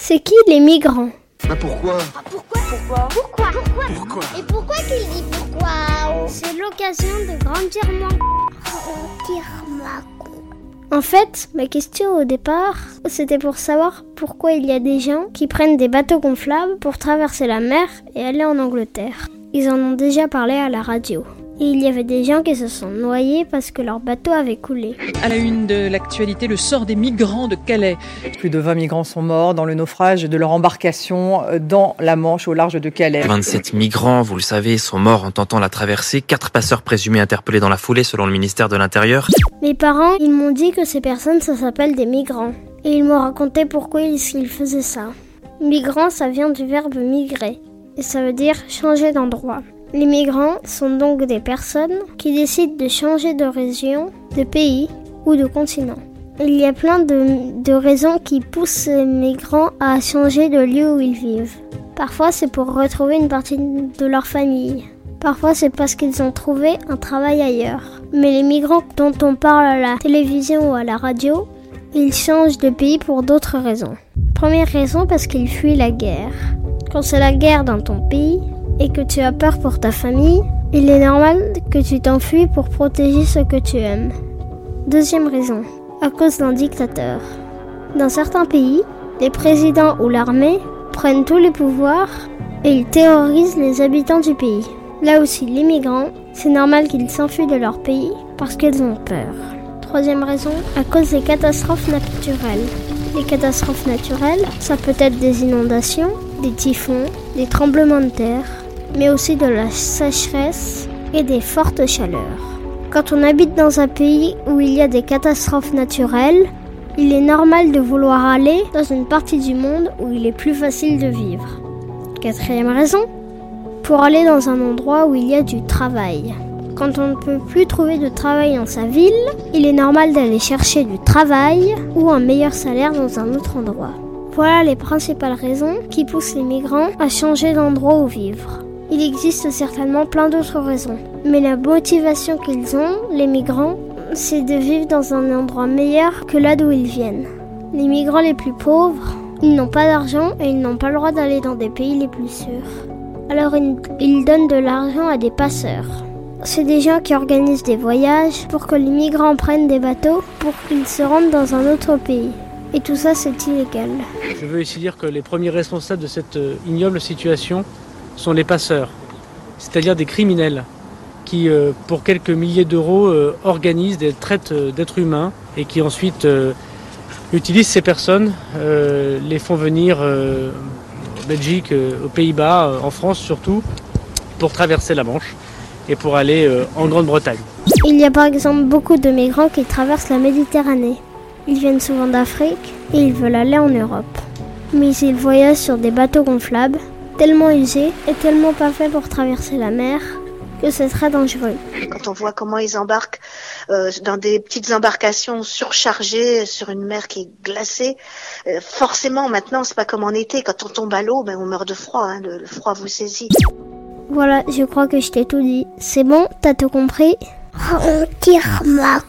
C'est qui les migrants Bah pourquoi Pourquoi Pourquoi Pourquoi Pourquoi Pourquoi Et pourquoi qu'il dit pourquoi C'est l'occasion de grandir moins. Grandir En fait, ma question au départ, c'était pour savoir pourquoi il y a des gens qui prennent des bateaux gonflables pour traverser la mer et aller en Angleterre. Ils en ont déjà parlé à la radio. Et il y avait des gens qui se sont noyés parce que leur bateau avait coulé. À la une de l'actualité, le sort des migrants de Calais. Plus de 20 migrants sont morts dans le naufrage de leur embarcation dans la Manche au large de Calais. 27 migrants, vous le savez, sont morts en tentant la traversée. Quatre passeurs présumés interpellés dans la foulée selon le ministère de l'Intérieur. Mes parents, ils m'ont dit que ces personnes, ça s'appelle des migrants. Et ils m'ont raconté pourquoi ils faisaient ça. Migrant, ça vient du verbe migrer. Et ça veut dire changer d'endroit. Les migrants sont donc des personnes qui décident de changer de région, de pays ou de continent. Il y a plein de, de raisons qui poussent les migrants à changer de lieu où ils vivent. Parfois c'est pour retrouver une partie de leur famille. Parfois c'est parce qu'ils ont trouvé un travail ailleurs. Mais les migrants dont on parle à la télévision ou à la radio, ils changent de pays pour d'autres raisons. Première raison parce qu'ils fuient la guerre. Quand c'est la guerre dans ton pays, et que tu as peur pour ta famille, il est normal que tu t'enfuis pour protéger ce que tu aimes. Deuxième raison, à cause d'un dictateur. Dans certains pays, les présidents ou l'armée prennent tous les pouvoirs et ils terrorisent les habitants du pays. Là aussi, les migrants, c'est normal qu'ils s'enfuient de leur pays parce qu'ils ont peur. Troisième raison, à cause des catastrophes naturelles. Les catastrophes naturelles, ça peut être des inondations, des typhons, des tremblements de terre, mais aussi de la sécheresse et des fortes chaleurs. Quand on habite dans un pays où il y a des catastrophes naturelles, il est normal de vouloir aller dans une partie du monde où il est plus facile de vivre. Quatrième raison, pour aller dans un endroit où il y a du travail. Quand on ne peut plus trouver de travail dans sa ville, il est normal d'aller chercher du travail ou un meilleur salaire dans un autre endroit. Voilà les principales raisons qui poussent les migrants à changer d'endroit où vivre. Il existe certainement plein d'autres raisons, mais la motivation qu'ils ont, les migrants, c'est de vivre dans un endroit meilleur que là d'où ils viennent. Les migrants les plus pauvres, ils n'ont pas d'argent et ils n'ont pas le droit d'aller dans des pays les plus sûrs. Alors ils donnent de l'argent à des passeurs. C'est des gens qui organisent des voyages pour que les migrants prennent des bateaux pour qu'ils se rendent dans un autre pays. Et tout ça, c'est illégal. Je veux ici dire que les premiers responsables de cette ignoble situation sont les passeurs, c'est-à-dire des criminels qui, euh, pour quelques milliers d'euros, euh, organisent des traites euh, d'êtres humains et qui ensuite utilisent ces personnes, les font venir en Belgique, aux Pays-Bas, en France surtout, pour traverser la Manche et pour aller en Grande-Bretagne. Il y a par exemple beaucoup de migrants qui traversent la Méditerranée. Ils viennent souvent d'Afrique et ils veulent aller en Europe. Mais ils voyagent sur des bateaux gonflables tellement usé et tellement pas fait pour traverser la mer que c'est très dangereux. Quand on voit comment ils embarquent euh, dans des petites embarcations surchargées sur une mer qui est glacée, euh, forcément maintenant c'est pas comme en été, quand on tombe à l'eau, ben, on meurt de froid, hein, le, le froid vous saisit. Voilà, je crois que je t'ai tout dit. C'est bon, t'as tout compris? On tire ma